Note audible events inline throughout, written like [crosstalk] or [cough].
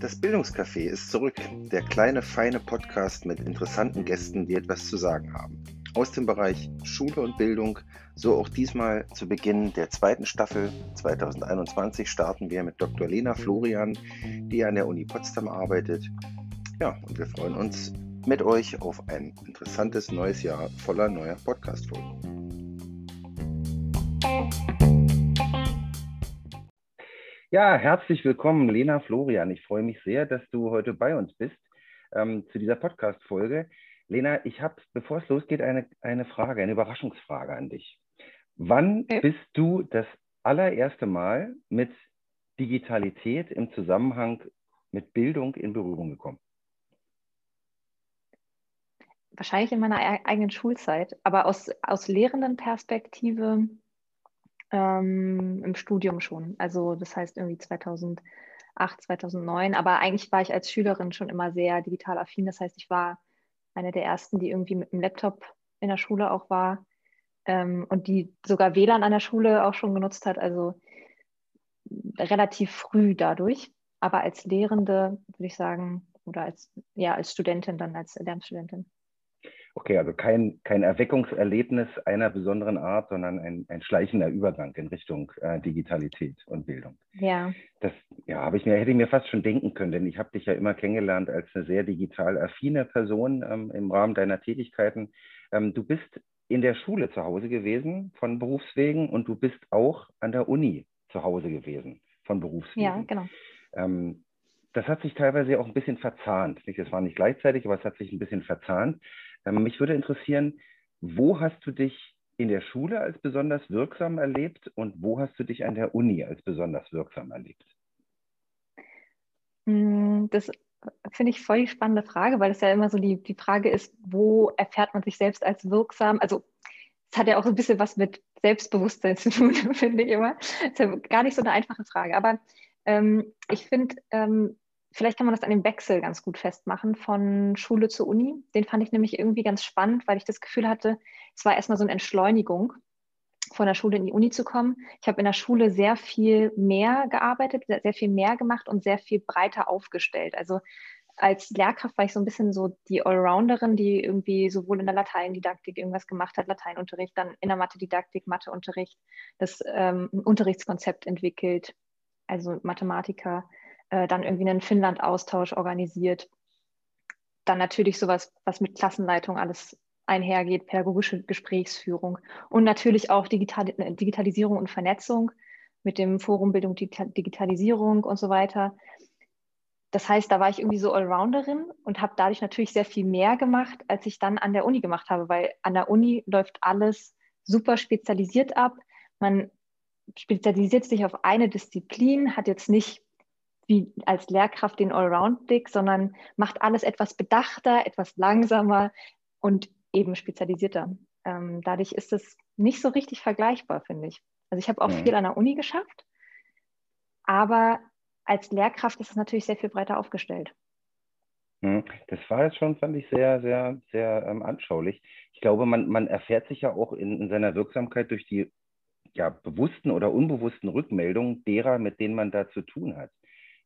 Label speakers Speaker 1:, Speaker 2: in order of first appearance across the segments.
Speaker 1: Das Bildungscafé ist zurück, der kleine, feine Podcast mit interessanten Gästen, die etwas zu sagen haben. Aus dem Bereich Schule und Bildung, so auch diesmal zu Beginn der zweiten Staffel 2021 starten wir mit Dr. Lena Florian, die an der Uni Potsdam arbeitet. Ja, und wir freuen uns mit euch auf ein interessantes neues Jahr voller neuer Podcast-Folgen. Ja, herzlich willkommen, Lena Florian. Ich freue mich sehr, dass du heute bei uns bist ähm, zu dieser Podcast-Folge. Lena, ich habe, bevor es losgeht, eine, eine Frage, eine Überraschungsfrage an dich. Wann okay. bist du das allererste Mal mit Digitalität im Zusammenhang mit Bildung in Berührung gekommen?
Speaker 2: Wahrscheinlich in meiner eigenen Schulzeit, aber aus, aus Lehrendenperspektive ähm, im Studium schon. Also das heißt irgendwie 2008, 2009. Aber eigentlich war ich als Schülerin schon immer sehr digital affin. Das heißt, ich war eine der ersten, die irgendwie mit einem Laptop in der Schule auch war ähm, und die sogar WLAN an der Schule auch schon genutzt hat. Also relativ früh dadurch. Aber als Lehrende würde ich sagen, oder als, ja, als Studentin dann, als Lernstudentin.
Speaker 1: Okay, also kein, kein Erweckungserlebnis einer besonderen Art, sondern ein, ein schleichender Übergang in Richtung äh, Digitalität und Bildung.
Speaker 2: Ja.
Speaker 1: Das ja, habe ich mir, hätte ich mir fast schon denken können, denn ich habe dich ja immer kennengelernt als eine sehr digital affine Person ähm, im Rahmen deiner Tätigkeiten. Ähm, du bist in der Schule zu Hause gewesen von Berufswegen und du bist auch an der Uni zu Hause gewesen von Berufswegen.
Speaker 2: Ja, genau.
Speaker 1: Ähm, das hat sich teilweise auch ein bisschen verzahnt. Das war nicht gleichzeitig, aber es hat sich ein bisschen verzahnt. Ähm, mich würde interessieren, wo hast du dich in der Schule als besonders wirksam erlebt und wo hast du dich an der Uni als besonders wirksam erlebt?
Speaker 2: Mm, das finde ich voll die spannende Frage, weil es ja immer so die, die Frage ist, wo erfährt man sich selbst als wirksam? Also es hat ja auch ein bisschen was mit Selbstbewusstsein [laughs] zu tun, finde ich immer. Das ist ja gar nicht so eine einfache Frage. Aber ähm, ich finde, ähm, Vielleicht kann man das an dem Wechsel ganz gut festmachen von Schule zur Uni. Den fand ich nämlich irgendwie ganz spannend, weil ich das Gefühl hatte, es war erstmal so eine Entschleunigung, von der Schule in die Uni zu kommen. Ich habe in der Schule sehr viel mehr gearbeitet, sehr, viel mehr gemacht und sehr viel breiter aufgestellt. Also als Lehrkraft war ich so ein bisschen so die Allrounderin, die irgendwie sowohl in der Lateindidaktik irgendwas gemacht hat, Lateinunterricht, dann in der Mathedidaktik, Matheunterricht, das ähm, Unterrichtskonzept entwickelt, also Mathematiker äh, dann irgendwie einen Finnland-Austausch organisiert. Dann natürlich sowas, was mit Klassenleitung alles einhergeht, pädagogische Gesprächsführung und natürlich auch Digital Digitalisierung und Vernetzung mit dem Forum Bildung Digitalisierung und so weiter. Das heißt, da war ich irgendwie so Allrounderin und habe dadurch natürlich sehr viel mehr gemacht, als ich dann an der Uni gemacht habe, weil an der Uni läuft alles super spezialisiert ab. Man spezialisiert sich auf eine Disziplin, hat jetzt nicht wie als Lehrkraft den Allround-Blick, sondern macht alles etwas bedachter, etwas langsamer und eben spezialisierter. Ähm, dadurch ist es nicht so richtig vergleichbar, finde ich. Also ich habe auch mhm. viel an der Uni geschafft, aber als Lehrkraft ist es natürlich sehr viel breiter aufgestellt.
Speaker 1: Mhm. Das war jetzt schon, fand ich, sehr, sehr, sehr ähm, anschaulich. Ich glaube, man, man erfährt sich ja auch in, in seiner Wirksamkeit durch die ja, bewussten oder unbewussten Rückmeldungen derer, mit denen man da zu tun hat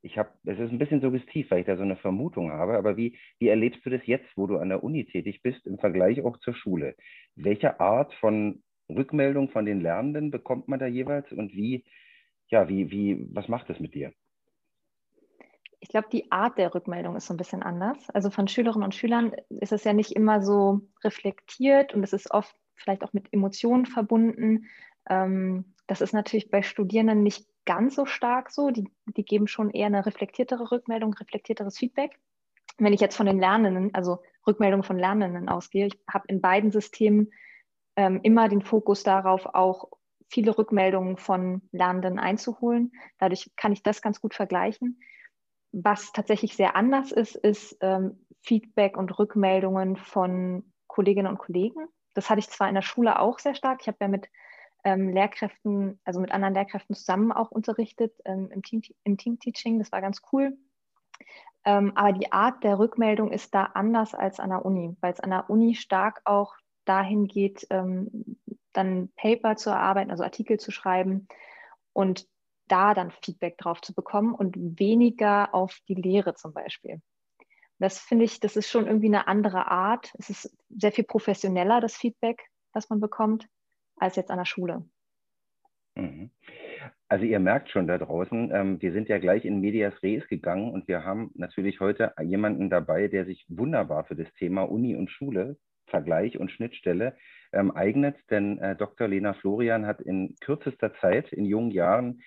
Speaker 1: ich habe, es ist ein bisschen suggestiv, weil ich da so eine Vermutung habe, aber wie, wie erlebst du das jetzt, wo du an der Uni tätig bist, im Vergleich auch zur Schule? Welche Art von Rückmeldung von den Lernenden bekommt man da jeweils und wie, ja, wie, wie, was macht das mit dir?
Speaker 2: Ich glaube, die Art der Rückmeldung ist so ein bisschen anders. Also von Schülerinnen und Schülern ist es ja nicht immer so reflektiert und es ist oft vielleicht auch mit Emotionen verbunden. Ähm, das ist natürlich bei Studierenden nicht ganz so stark so. Die, die geben schon eher eine reflektiertere Rückmeldung, reflektierteres Feedback. Wenn ich jetzt von den Lernenden, also Rückmeldungen von Lernenden ausgehe, ich habe in beiden Systemen ähm, immer den Fokus darauf, auch viele Rückmeldungen von Lernenden einzuholen. Dadurch kann ich das ganz gut vergleichen. Was tatsächlich sehr anders ist, ist ähm, Feedback und Rückmeldungen von Kolleginnen und Kollegen. Das hatte ich zwar in der Schule auch sehr stark. Ich habe ja mit ähm, Lehrkräften, also mit anderen Lehrkräften zusammen auch unterrichtet ähm, im, Team, im Team-Teaching. Das war ganz cool. Ähm, aber die Art der Rückmeldung ist da anders als an der Uni, weil es an der Uni stark auch dahin geht, ähm, dann Paper zu erarbeiten, also Artikel zu schreiben und da dann Feedback drauf zu bekommen und weniger auf die Lehre zum Beispiel. Das finde ich, das ist schon irgendwie eine andere Art. Es ist sehr viel professioneller, das Feedback, das man bekommt, als jetzt an der Schule.
Speaker 1: Mhm. Also ihr merkt schon da draußen, ähm, wir sind ja gleich in Medias Res gegangen und wir haben natürlich heute jemanden dabei, der sich wunderbar für das Thema Uni und Schule, Vergleich und Schnittstelle ähm, eignet. Denn äh, Dr. Lena Florian hat in kürzester Zeit, in jungen Jahren,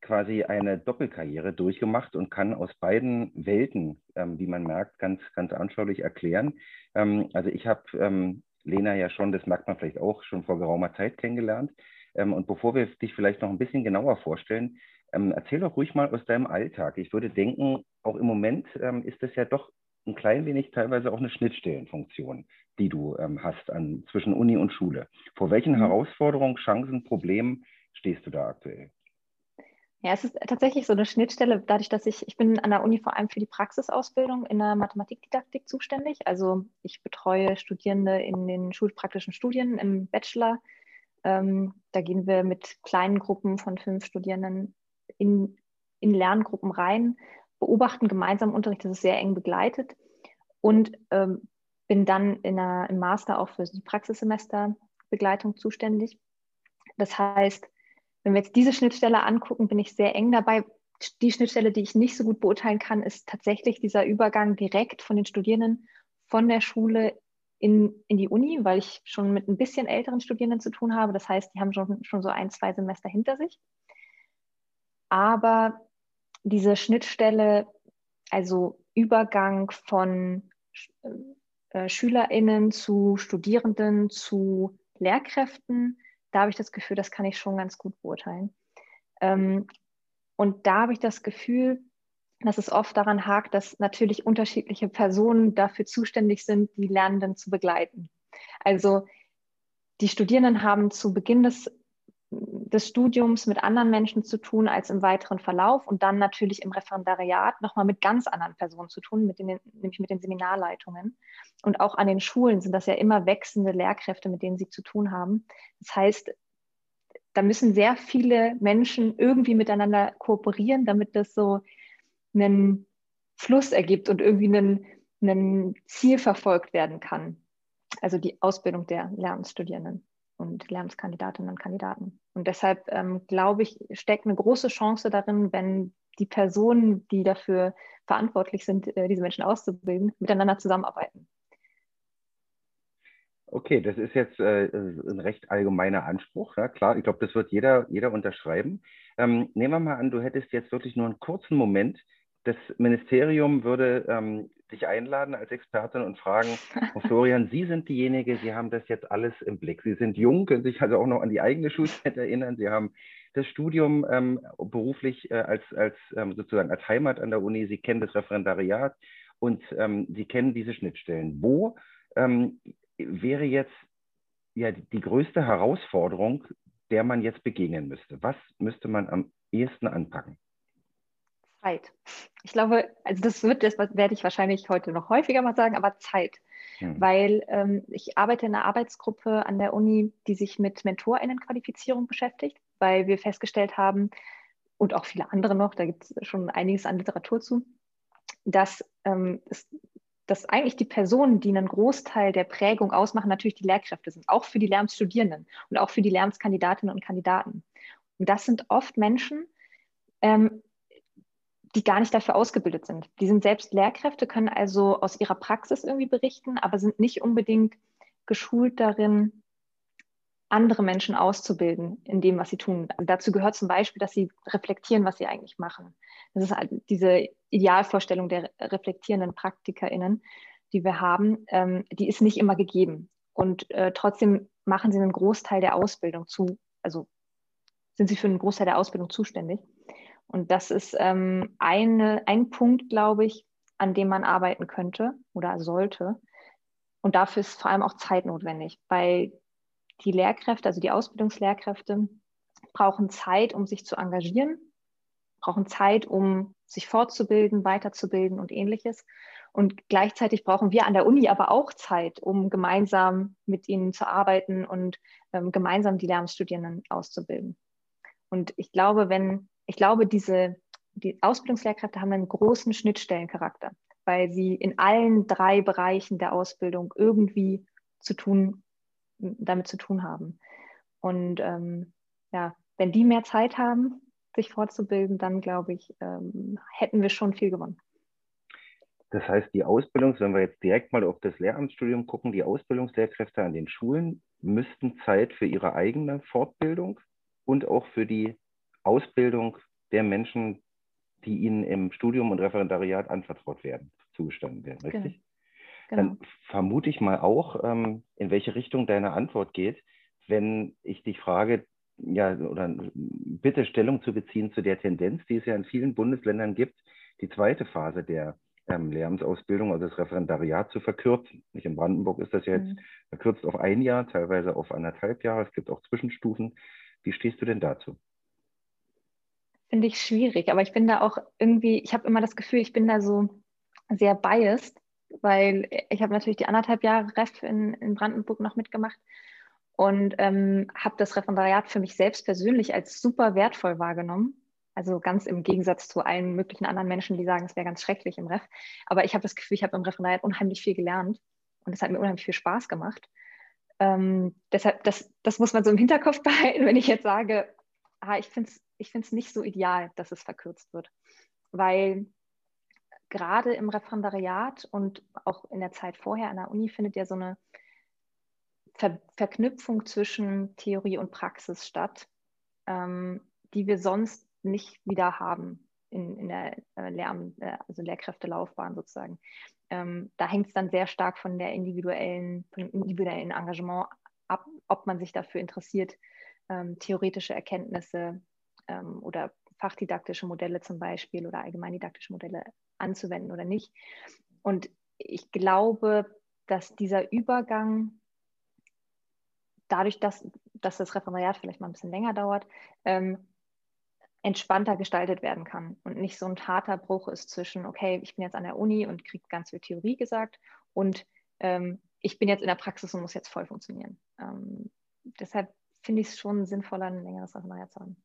Speaker 1: quasi eine Doppelkarriere durchgemacht und kann aus beiden Welten, ähm, wie man merkt, ganz, ganz anschaulich erklären. Ähm, also ich habe ähm, Lena ja schon, das merkt man vielleicht auch, schon vor geraumer Zeit kennengelernt. Ähm, und bevor wir dich vielleicht noch ein bisschen genauer vorstellen, ähm, erzähl doch ruhig mal aus deinem Alltag. Ich würde denken, auch im Moment ähm, ist das ja doch ein klein wenig teilweise auch eine Schnittstellenfunktion, die du hast an, zwischen Uni und Schule. Vor welchen mhm. Herausforderungen, Chancen, Problemen stehst du da aktuell?
Speaker 2: Ja, es ist tatsächlich so eine Schnittstelle, dadurch, dass ich, ich bin an der Uni vor allem für die Praxisausbildung in der Mathematikdidaktik zuständig. Also ich betreue Studierende in den schulpraktischen Studien im Bachelor. Ähm, da gehen wir mit kleinen Gruppen von fünf Studierenden in, in Lerngruppen rein, beobachten gemeinsam Unterricht, das ist sehr eng begleitet und ähm, bin dann in der, im Master auch für die Praxissemesterbegleitung zuständig. Das heißt, wenn wir jetzt diese Schnittstelle angucken, bin ich sehr eng dabei. Die Schnittstelle, die ich nicht so gut beurteilen kann, ist tatsächlich dieser Übergang direkt von den Studierenden von der Schule in, in die Uni, weil ich schon mit ein bisschen älteren Studierenden zu tun habe. Das heißt, die haben schon, schon so ein, zwei Semester hinter sich. Aber diese Schnittstelle, also Übergang von äh, SchülerInnen zu Studierenden zu Lehrkräften, da habe ich das Gefühl, das kann ich schon ganz gut beurteilen. Ähm, und da habe ich das Gefühl, dass es oft daran hakt, dass natürlich unterschiedliche Personen dafür zuständig sind, die Lernenden zu begleiten. Also die Studierenden haben zu Beginn des des Studiums mit anderen Menschen zu tun als im weiteren Verlauf und dann natürlich im Referendariat nochmal mit ganz anderen Personen zu tun, mit den, nämlich mit den Seminarleitungen. Und auch an den Schulen sind das ja immer wechselnde Lehrkräfte, mit denen sie zu tun haben. Das heißt, da müssen sehr viele Menschen irgendwie miteinander kooperieren, damit das so einen Fluss ergibt und irgendwie ein, ein Ziel verfolgt werden kann. Also die Ausbildung der Lernstudierenden und Lernskandidatinnen und Kandidaten. Und deshalb ähm, glaube ich, steckt eine große Chance darin, wenn die Personen, die dafür verantwortlich sind, äh, diese Menschen auszubilden, miteinander zusammenarbeiten.
Speaker 1: Okay, das ist jetzt äh, ein recht allgemeiner Anspruch. Ja, klar, ich glaube, das wird jeder, jeder unterschreiben. Ähm, nehmen wir mal an, du hättest jetzt wirklich nur einen kurzen Moment. Das Ministerium würde ähm, dich einladen als Expertin und fragen, Frau [laughs] Florian, Sie sind diejenige, Sie haben das jetzt alles im Blick. Sie sind jung, können sich also auch noch an die eigene Schulzeit erinnern. Sie haben das Studium ähm, beruflich äh, als, als ähm, sozusagen als Heimat an der Uni. Sie kennen das Referendariat und ähm, Sie kennen diese Schnittstellen. Wo ähm, wäre jetzt ja die größte Herausforderung, der man jetzt begegnen müsste? Was müsste man am ehesten anpacken?
Speaker 2: Zeit. Ich glaube, also das wird, das werde ich wahrscheinlich heute noch häufiger mal sagen, aber Zeit. Hm. Weil ähm, ich arbeite in einer Arbeitsgruppe an der Uni, die sich mit MentorInnenqualifizierung beschäftigt, weil wir festgestellt haben, und auch viele andere noch, da gibt es schon einiges an Literatur zu, dass, ähm, es, dass eigentlich die Personen, die einen Großteil der Prägung ausmachen, natürlich die Lehrkräfte sind, auch für die Lernstudierenden und auch für die Lernskandidatinnen und Kandidaten. Und das sind oft Menschen, ähm, die gar nicht dafür ausgebildet sind. Die sind selbst Lehrkräfte, können also aus ihrer Praxis irgendwie berichten, aber sind nicht unbedingt geschult darin, andere Menschen auszubilden in dem, was sie tun. Dazu gehört zum Beispiel, dass sie reflektieren, was sie eigentlich machen. Das ist halt diese Idealvorstellung der reflektierenden PraktikerInnen, die wir haben, ähm, die ist nicht immer gegeben. Und äh, trotzdem machen sie einen Großteil der Ausbildung zu, also sind sie für einen Großteil der Ausbildung zuständig. Und das ist ähm, eine, ein Punkt, glaube ich, an dem man arbeiten könnte oder sollte. Und dafür ist vor allem auch Zeit notwendig, weil die Lehrkräfte, also die Ausbildungslehrkräfte, brauchen Zeit, um sich zu engagieren, brauchen Zeit, um sich fortzubilden, weiterzubilden und ähnliches. Und gleichzeitig brauchen wir an der Uni aber auch Zeit, um gemeinsam mit ihnen zu arbeiten und ähm, gemeinsam die Lehramtsstudierenden auszubilden. Und ich glaube, wenn, ich glaube, diese, die Ausbildungslehrkräfte haben einen großen Schnittstellencharakter, weil sie in allen drei Bereichen der Ausbildung irgendwie zu tun, damit zu tun haben. Und ähm, ja, wenn die mehr Zeit haben, sich fortzubilden, dann glaube ich, ähm, hätten wir schon viel gewonnen.
Speaker 1: Das heißt, die Ausbildung, wenn wir jetzt direkt mal auf das Lehramtsstudium gucken, die Ausbildungslehrkräfte an den Schulen müssten Zeit für ihre eigene Fortbildung und auch für die Ausbildung der Menschen, die ihnen im Studium und Referendariat anvertraut werden, zugestanden werden, richtig? Genau. Dann vermute ich mal auch, ähm, in welche Richtung deine Antwort geht, wenn ich dich frage, ja, oder bitte Stellung zu beziehen zu der Tendenz, die es ja in vielen Bundesländern gibt, die zweite Phase der ähm, Lehramtsausbildung, also das Referendariat zu verkürzen. Nicht in Brandenburg ist das ja jetzt mhm. verkürzt auf ein Jahr, teilweise auf anderthalb Jahre. Es gibt auch Zwischenstufen. Wie stehst du denn dazu?
Speaker 2: Finde ich schwierig, aber ich bin da auch irgendwie, ich habe immer das Gefühl, ich bin da so sehr biased, weil ich habe natürlich die anderthalb Jahre Ref in, in Brandenburg noch mitgemacht und ähm, habe das Referendariat für mich selbst persönlich als super wertvoll wahrgenommen. Also ganz im Gegensatz zu allen möglichen anderen Menschen, die sagen, es wäre ganz schrecklich im Ref. Aber ich habe das Gefühl, ich habe im Referendariat unheimlich viel gelernt und es hat mir unheimlich viel Spaß gemacht. Ähm, deshalb, das, das muss man so im Hinterkopf [laughs] behalten, wenn ich jetzt sage, ah, ich finde es ich find's nicht so ideal, dass es verkürzt wird. Weil gerade im Referendariat und auch in der Zeit vorher an der Uni findet ja so eine Ver Verknüpfung zwischen Theorie und Praxis statt, ähm, die wir sonst nicht wieder haben in, in der äh, Lehramt, äh, also Lehrkräftelaufbahn sozusagen. Ähm, da hängt es dann sehr stark von der individuellen, von dem individuellen Engagement ab, ob man sich dafür interessiert, ähm, theoretische Erkenntnisse ähm, oder fachdidaktische Modelle zum Beispiel oder allgemeindidaktische Modelle anzuwenden oder nicht. Und ich glaube, dass dieser Übergang dadurch, dass, dass das Referendariat vielleicht mal ein bisschen länger dauert, ähm, entspannter gestaltet werden kann und nicht so ein harter Bruch ist zwischen, okay, ich bin jetzt an der Uni und kriege ganz viel Theorie gesagt und ähm, ich bin jetzt in der Praxis und muss jetzt voll funktionieren. Ähm, deshalb finde ich es schon sinnvoller, ein längeres Referendariat zu haben.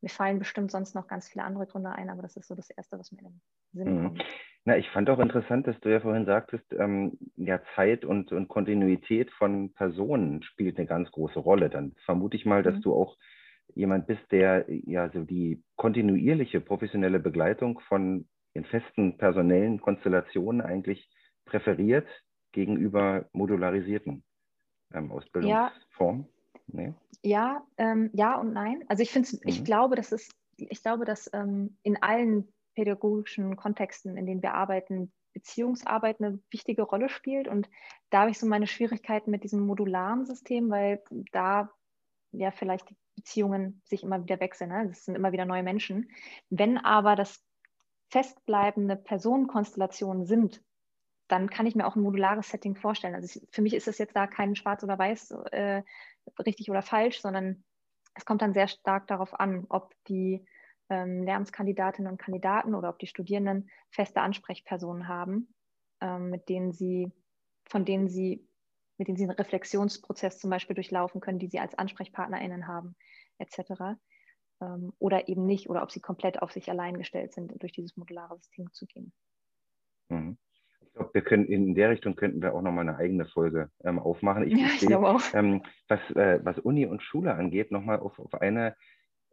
Speaker 2: Mir fallen bestimmt sonst noch ganz viele andere Gründe ein, aber das ist so das Erste, was mir in den Sinn mhm. kommt.
Speaker 1: Na, ich fand auch interessant, dass du ja vorhin sagtest, ähm, ja, Zeit und, und Kontinuität von Personen spielt eine ganz große Rolle. Dann vermute ich mal, dass mhm. du auch jemand bist, der ja so die kontinuierliche professionelle Begleitung von den festen personellen Konstellationen eigentlich präferiert gegenüber modularisierten ähm, Ausbildungsformen? Ja.
Speaker 2: Nee? Ja, ähm, ja und nein. Also ich finde, mhm. ich glaube, dass es, ich glaube, dass ähm, in allen pädagogischen Kontexten, in denen wir arbeiten, Beziehungsarbeit eine wichtige Rolle spielt. Und da habe ich so meine Schwierigkeiten mit diesem modularen System, weil da ja vielleicht die Beziehungen sich immer wieder wechseln. Ne? Das sind immer wieder neue Menschen. Wenn aber das festbleibende Personenkonstellationen sind, dann kann ich mir auch ein modulares Setting vorstellen. Also für mich ist es jetzt da kein Schwarz oder Weiß, äh, richtig oder falsch, sondern es kommt dann sehr stark darauf an, ob die ähm, Lehramtskandidatinnen und Kandidaten oder ob die Studierenden feste Ansprechpersonen haben, ähm, mit denen sie, von denen sie mit denen sie einen Reflexionsprozess zum Beispiel durchlaufen können, die sie als AnsprechpartnerInnen haben, etc. Ähm, oder eben nicht, oder ob sie komplett auf sich allein gestellt sind, durch dieses modulare System zu gehen.
Speaker 1: Mhm. Glaube, wir können in der Richtung könnten wir auch nochmal eine eigene Folge ähm, aufmachen.
Speaker 2: Ich, ja, ich glaube auch.
Speaker 1: Ähm, was, äh, was Uni und Schule angeht, nochmal auf, auf eine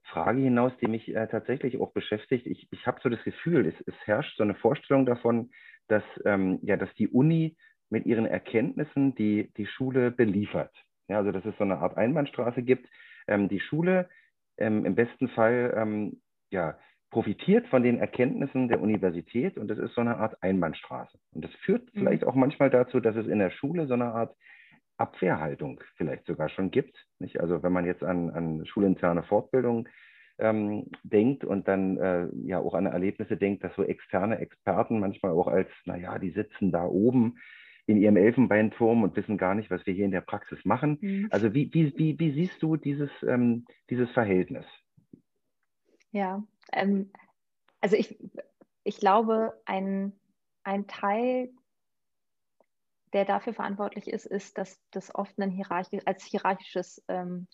Speaker 1: Frage hinaus, die mich äh, tatsächlich auch beschäftigt. Ich, ich habe so das Gefühl, es, es, herrscht so eine Vorstellung davon, dass, ähm, ja, dass die Uni mit ihren Erkenntnissen die, die Schule beliefert. Ja, also dass es so eine Art Einbahnstraße gibt. Ähm, die Schule ähm, im besten Fall ähm, ja, profitiert von den Erkenntnissen der Universität und das ist so eine Art Einbahnstraße. Und das führt mhm. vielleicht auch manchmal dazu, dass es in der Schule so eine Art Abwehrhaltung vielleicht sogar schon gibt. Nicht? Also wenn man jetzt an, an schulinterne Fortbildung ähm, denkt und dann äh, ja auch an Erlebnisse denkt, dass so externe Experten manchmal auch als, naja, die sitzen da oben in ihrem Elfenbeinturm und wissen gar nicht, was wir hier in der Praxis machen. Mhm. Also wie, wie, wie, wie siehst du dieses, ähm, dieses Verhältnis?
Speaker 2: Ja, ähm, also ich, ich glaube, ein, ein Teil, der dafür verantwortlich ist, ist, dass das oft ein hierarchisch, als hierarchisches ähm,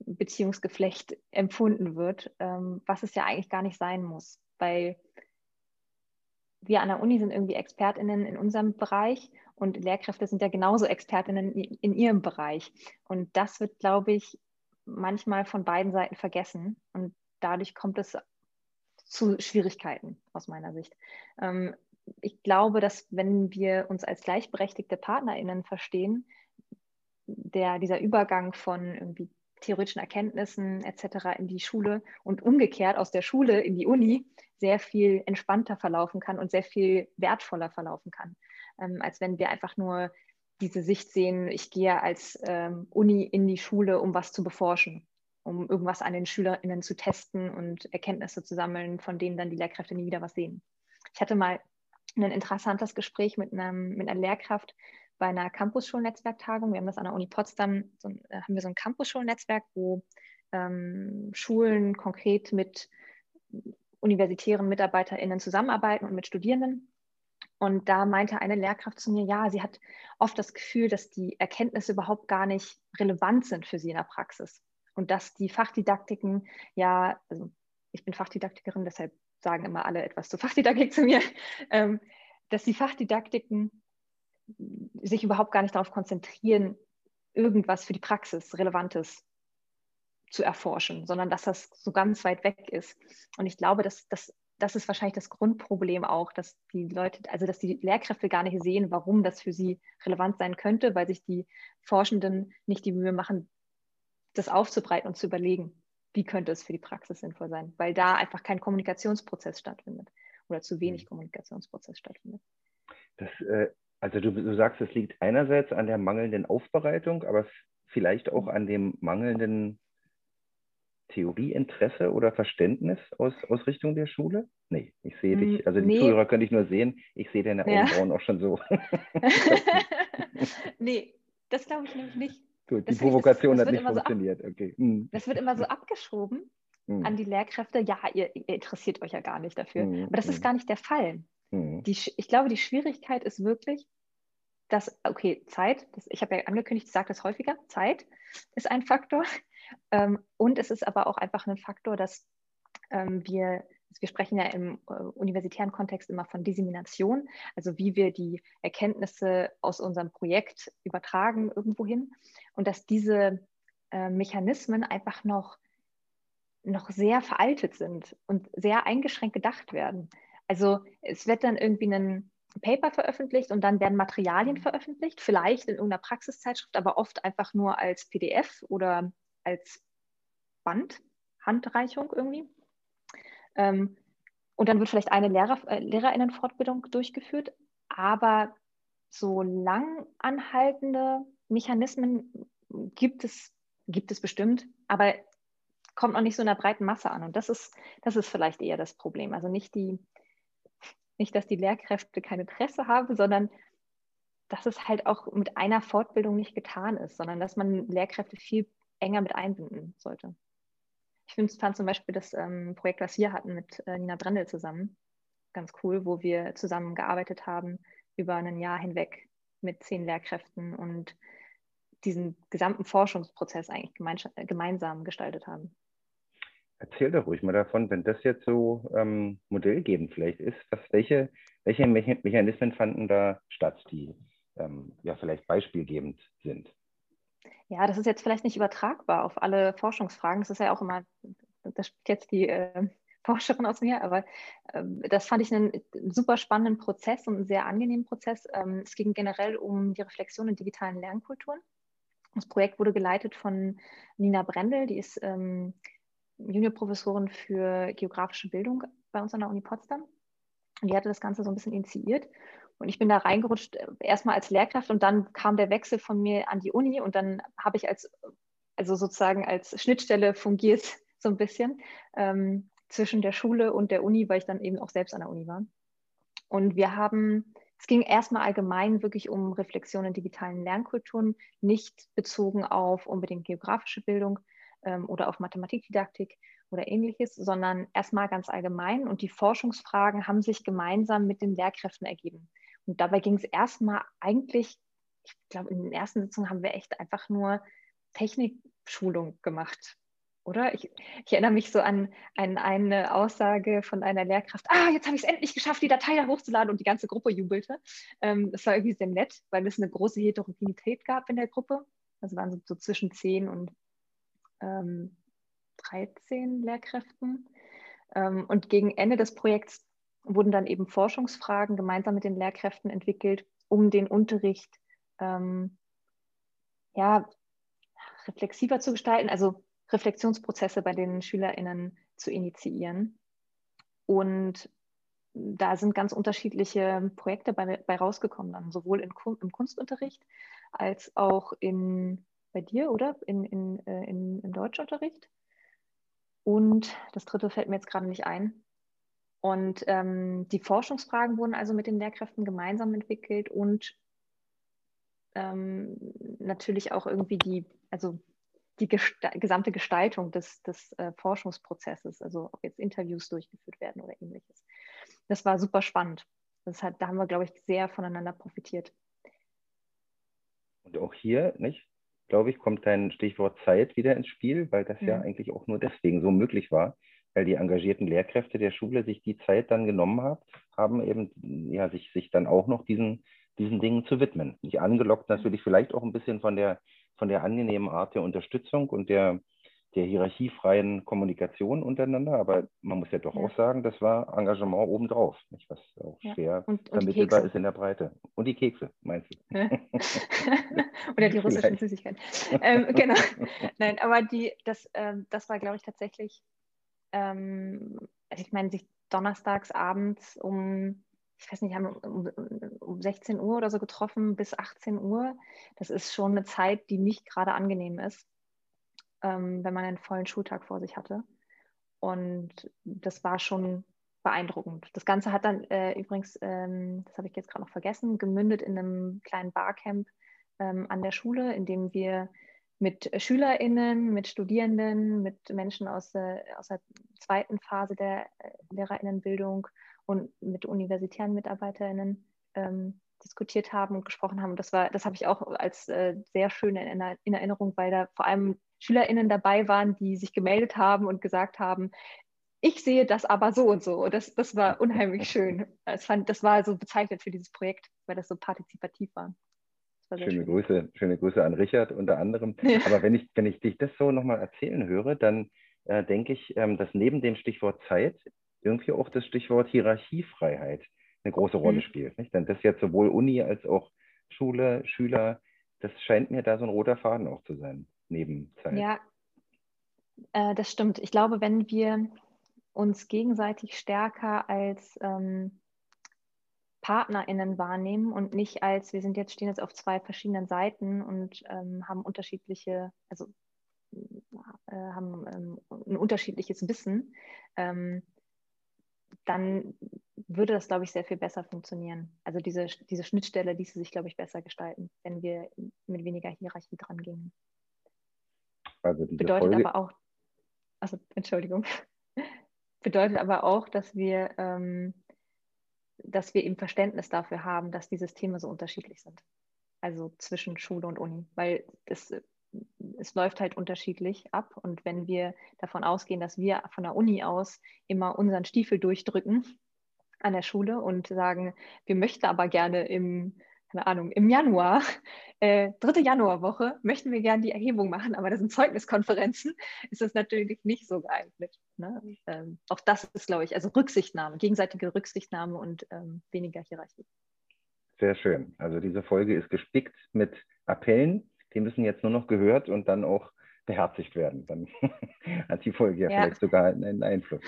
Speaker 2: Beziehungsgeflecht empfunden wird, ähm, was es ja eigentlich gar nicht sein muss, weil wir an der Uni sind irgendwie ExpertInnen in unserem Bereich und Lehrkräfte sind ja genauso ExpertInnen in ihrem Bereich. Und das wird, glaube ich, manchmal von beiden Seiten vergessen. Und dadurch kommt es zu Schwierigkeiten aus meiner Sicht. Ähm, ich glaube, dass wenn wir uns als gleichberechtigte PartnerInnen verstehen, der, dieser Übergang von irgendwie theoretischen Erkenntnissen etc. in die Schule und umgekehrt aus der Schule in die Uni sehr viel entspannter verlaufen kann und sehr viel wertvoller verlaufen kann, ähm, als wenn wir einfach nur diese Sicht sehen, ich gehe als ähm, Uni in die Schule, um was zu beforschen, um irgendwas an den SchülerInnen zu testen und Erkenntnisse zu sammeln, von denen dann die Lehrkräfte nie wieder was sehen. Ich hatte mal ein interessantes Gespräch mit, einem, mit einer Lehrkraft bei einer Campus-Schulnetzwerktagung. Wir haben das an der Uni Potsdam, so, äh, haben wir so ein Campus-Schulnetzwerk, wo ähm, Schulen konkret mit universitären MitarbeiterInnen zusammenarbeiten und mit Studierenden. Und da meinte eine Lehrkraft zu mir, ja, sie hat oft das Gefühl, dass die Erkenntnisse überhaupt gar nicht relevant sind für sie in der Praxis. Und dass die Fachdidaktiken ja, also ich bin Fachdidaktikerin, deshalb sagen immer alle etwas zur Fachdidaktik zu mir, [laughs] ähm, dass die Fachdidaktiken sich überhaupt gar nicht darauf konzentrieren, irgendwas für die Praxis Relevantes zu erforschen, sondern dass das so ganz weit weg ist. Und ich glaube, dass, dass das ist wahrscheinlich das Grundproblem auch, dass die Leute, also dass die Lehrkräfte gar nicht sehen, warum das für sie relevant sein könnte, weil sich die Forschenden nicht die Mühe machen, das aufzubreiten und zu überlegen, wie könnte es für die Praxis sinnvoll sein, weil da einfach kein Kommunikationsprozess stattfindet oder zu wenig mhm. Kommunikationsprozess stattfindet.
Speaker 1: Das, äh, also du, du sagst, es liegt einerseits an der mangelnden Aufbereitung, aber vielleicht auch mhm. an dem mangelnden Theorieinteresse oder Verständnis aus, aus Richtung der Schule? Nee, ich sehe dich, also die nee. Zuhörer könnte ich nur sehen, ich sehe deine Augenbrauen ja. auch schon so. [laughs] [laughs]
Speaker 2: nee, das glaube ich nämlich nicht.
Speaker 1: Gut, die Provokation das, das hat nicht funktioniert.
Speaker 2: So okay. Hm. Das wird immer so abgeschoben hm. an die Lehrkräfte. Ja, ihr, ihr, interessiert euch ja gar nicht dafür. Hm. Aber das ist hm. gar nicht der Fall. Hm. Die, ich glaube, die Schwierigkeit ist wirklich, dass, okay, Zeit, das, ich habe ja angekündigt, ich sage das häufiger, Zeit ist ein Faktor. [laughs] Ähm, und es ist aber auch einfach ein Faktor, dass ähm, wir, wir sprechen ja im äh, universitären Kontext immer von Dissemination, also wie wir die Erkenntnisse aus unserem Projekt übertragen irgendwo hin und dass diese äh, Mechanismen einfach noch, noch sehr veraltet sind und sehr eingeschränkt gedacht werden. Also es wird dann irgendwie ein Paper veröffentlicht und dann werden Materialien veröffentlicht, vielleicht in irgendeiner Praxiszeitschrift, aber oft einfach nur als PDF oder als Band, Handreichung irgendwie. Ähm, und dann wird vielleicht eine Lehrer, äh, Lehrerinnenfortbildung durchgeführt, aber so lang anhaltende Mechanismen gibt es, gibt es bestimmt, aber kommt noch nicht so in der breiten Masse an. Und das ist, das ist vielleicht eher das Problem. Also nicht die, nicht, dass die Lehrkräfte kein Interesse haben, sondern dass es halt auch mit einer Fortbildung nicht getan ist, sondern dass man Lehrkräfte viel enger mit einbinden sollte. Ich finde, fand zum Beispiel das ähm, Projekt, was wir hatten mit äh, Nina Brendel zusammen, ganz cool, wo wir zusammen gearbeitet haben über ein Jahr hinweg mit zehn Lehrkräften und diesen gesamten Forschungsprozess eigentlich gemeinsam gestaltet haben.
Speaker 1: Erzähl doch ruhig mal davon, wenn das jetzt so ähm, modellgebend vielleicht ist, was, welche, welche Mechanismen fanden da statt, die ähm, ja vielleicht beispielgebend sind?
Speaker 2: Ja, das ist jetzt vielleicht nicht übertragbar auf alle Forschungsfragen. Das ist ja auch immer, das spricht jetzt die äh, [laughs] Forscherin aus mir, aber äh, das fand ich einen super spannenden Prozess und einen sehr angenehmen Prozess. Ähm, es ging generell um die Reflexion in digitalen Lernkulturen. Das Projekt wurde geleitet von Nina Brendel, die ist ähm, Juniorprofessorin für geografische Bildung bei uns an der Uni Potsdam. Und die hatte das Ganze so ein bisschen initiiert. Und ich bin da reingerutscht, äh, erstmal als Lehrkraft und dann kam der Wechsel von mir an die Uni und dann habe ich als, also sozusagen als Schnittstelle fungiert [laughs] so ein bisschen ähm, zwischen der Schule und der Uni, weil ich dann eben auch selbst an der Uni war. Und wir haben, es ging erstmal allgemein wirklich um Reflexion in digitalen Lernkulturen, nicht bezogen auf unbedingt geografische Bildung, oder auf Mathematikdidaktik oder ähnliches, sondern erstmal ganz allgemein. Und die Forschungsfragen haben sich gemeinsam mit den Lehrkräften ergeben. Und dabei ging es erstmal eigentlich, ich glaube, in den ersten Sitzungen haben wir echt einfach nur Technikschulung gemacht. Oder? Ich, ich erinnere mich so an, an, eine Aussage von einer Lehrkraft, ah, jetzt habe ich es endlich geschafft, die Datei da hochzuladen und die ganze Gruppe jubelte. Ähm, das war irgendwie sehr nett, weil es eine große Heterogenität gab in der Gruppe. Also waren so, so zwischen 10 und ähm, 13 Lehrkräften. Ähm, und gegen Ende des Projekts wurden dann eben Forschungsfragen gemeinsam mit den Lehrkräften entwickelt, um den Unterricht ähm, ja, reflexiver zu gestalten, also Reflexionsprozesse bei den SchülerInnen zu initiieren. Und da sind ganz unterschiedliche Projekte bei, bei rausgekommen, dann sowohl in, im Kunstunterricht als auch in, bei dir, oder? In, in, äh, in, Deutschunterricht. Und das dritte fällt mir jetzt gerade nicht ein. Und ähm, die Forschungsfragen wurden also mit den Lehrkräften gemeinsam entwickelt und ähm, natürlich auch irgendwie die, also die Gesta gesamte Gestaltung des, des äh, Forschungsprozesses, also ob jetzt Interviews durchgeführt werden oder ähnliches. Das war super spannend. Das hat, da haben wir, glaube ich, sehr voneinander profitiert.
Speaker 1: Und auch hier, nicht, glaube ich, kommt dein Stichwort Zeit wieder ins Spiel, weil das ja, ja eigentlich auch nur deswegen so möglich war, weil die engagierten Lehrkräfte der Schule sich die Zeit dann genommen haben, haben eben ja sich, sich dann auch noch diesen, diesen Dingen zu widmen. Nicht angelockt natürlich vielleicht auch ein bisschen von der von der angenehmen Art der Unterstützung und der, der hierarchiefreien Kommunikation untereinander. Aber man muss ja doch ja. auch sagen, das war Engagement obendrauf, nicht? was auch ja. schwer und, und vermittelbar ist in der Breite. Und die Kekse, meinst du? [laughs]
Speaker 2: Oder die [laughs] russischen Süßigkeiten. ähm, genau. Nein, aber die, das, ähm, das war, glaube ich, tatsächlich, ähm, also ich meine, sich donnerstags abends um ich weiß nicht, haben um, um 16 Uhr oder so getroffen bis 18 Uhr. Das ist schon eine Zeit, die nicht gerade angenehm ist, ähm, wenn man einen vollen Schultag vor sich hatte. Und das war schon beeindruckend. Das Ganze hat dann äh, übrigens, ähm, das habe ich jetzt gerade noch vergessen, gemündet in einem kleinen Barcamp ähm, an der Schule, in dem wir mit SchülerInnen, mit Studierenden, mit Menschen aus der, aus der zweiten Phase der äh, LehrerInnenbildung und mit universitären MitarbeiterInnen ähm, diskutiert haben und gesprochen haben. Und das war, das habe ich auch als äh, sehr schön in, in, Erinnerung, weil da vor allem SchülerInnen dabei waren, die sich gemeldet haben und gesagt haben, ich sehe das aber so und so. Und das, das war [laughs] unheimlich schön. Das, fand, das war so bezeichnet für dieses Projekt, weil das so partizipativ war.
Speaker 1: war schöne, schön. Grüße, schöne Grüße an Richard unter anderem. [laughs] Ja. Aber wenn ich, wenn ich dich das so nochmal erzählen höre, dann äh, denke ich, ähm, dass neben dem Stichwort Zeit irgendwie auch das Stichwort Hierarchiefreiheit eine große Rolle mhm. spielt. Nicht? Denn das jetzt sowohl Uni als auch Schule, Schüler, das scheint mir da so ein roter Faden auch zu sein, neben Zeit.
Speaker 2: Ja, äh, das stimmt. Ich glaube, wenn wir uns gegenseitig stärker als ähm, PartnerInnen wahrnehmen und nicht als, wir sind jetzt, stehen jetzt auf zwei verschiedenen Seiten und ähm, haben unterschiedliche, also äh, haben ähm, ein unterschiedliches Wissen, ähm, dann würde das, glaube ich, sehr viel besser funktionieren. Also diese, diese Schnittstelle ließe sich, glaube ich, besser gestalten, wenn wir mit weniger Hierarchie dran gingen. Also Bedeutet Folge... aber auch, also Entschuldigung, [laughs] bedeutet aber auch, dass wir, ähm, dass wir eben Verständnis dafür haben, dass die Systeme so unterschiedlich sind. Also zwischen Schule und Uni, weil das es läuft halt unterschiedlich ab. Und wenn wir davon ausgehen, dass wir von der Uni aus immer unseren Stiefel durchdrücken an der Schule und sagen, wir möchten aber gerne im, keine Ahnung, im Januar, [laughs] äh, dritte Januarwoche, möchten wir gerne die Erhebung machen, aber das sind Zeugniskonferenzen, [laughs] ist das natürlich nicht so geeignet. Ne? Ähm, auch das ist, glaube ich, also Rücksichtnahme, gegenseitige Rücksichtnahme und ähm, weniger Hierarchie.
Speaker 1: Sehr schön. Also diese Folge ist gespickt mit Appellen die müssen jetzt nur noch gehört und dann auch beherzigt werden. Dann [laughs] hat die Folge ja, ja. vielleicht sogar einen Einfluss.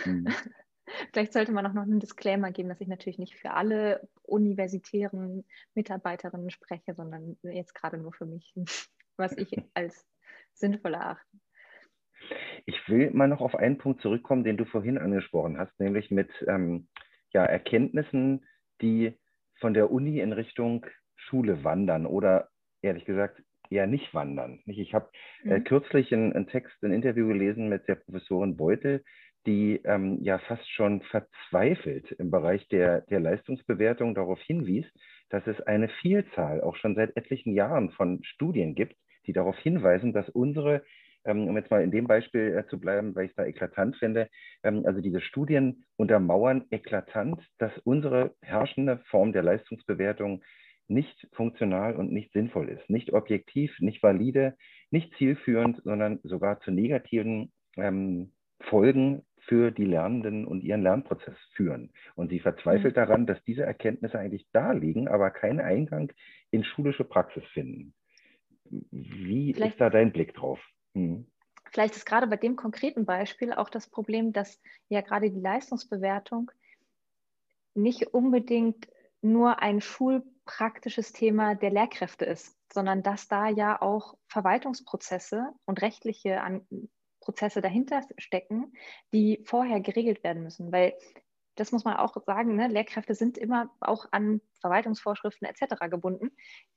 Speaker 2: Vielleicht sollte man auch noch einen Disclaimer geben, dass ich natürlich nicht für alle universitären Mitarbeiterinnen spreche, sondern jetzt gerade nur für mich, [laughs] was ich [laughs] als sinnvoll erachte.
Speaker 1: Ich will mal noch auf einen Punkt zurückkommen, den du vorhin angesprochen hast, nämlich mit ähm, ja, Erkenntnissen, die von der Uni in Richtung Schule wandern oder ehrlich gesagt ja nicht wandern. Ich habe äh, mhm. kürzlich einen Text, ein Interview gelesen mit der Professorin Beutel, die ähm, ja fast schon verzweifelt im Bereich der, der Leistungsbewertung darauf hinwies, dass es eine Vielzahl, auch schon seit etlichen Jahren von Studien gibt, die darauf hinweisen, dass unsere, ähm, um jetzt mal in dem Beispiel äh, zu bleiben, weil ich es da eklatant finde, ähm, also diese Studien untermauern eklatant, dass unsere herrschende Form der Leistungsbewertung nicht funktional und nicht sinnvoll ist, nicht objektiv, nicht valide, nicht zielführend, sondern sogar zu negativen ähm, Folgen für die Lernenden und ihren Lernprozess führen. Und sie verzweifelt mhm. daran, dass diese Erkenntnisse eigentlich da liegen, aber keinen Eingang in schulische Praxis finden. Wie Vielleicht ist da dein Blick drauf?
Speaker 2: Mhm. Vielleicht ist gerade bei dem konkreten Beispiel auch das Problem, dass ja gerade die Leistungsbewertung nicht unbedingt nur ein schulpraktisches Thema der Lehrkräfte ist, sondern dass da ja auch Verwaltungsprozesse und rechtliche Prozesse dahinter stecken, die vorher geregelt werden müssen. Weil das muss man auch sagen, ne? Lehrkräfte sind immer auch an Verwaltungsvorschriften etc. gebunden.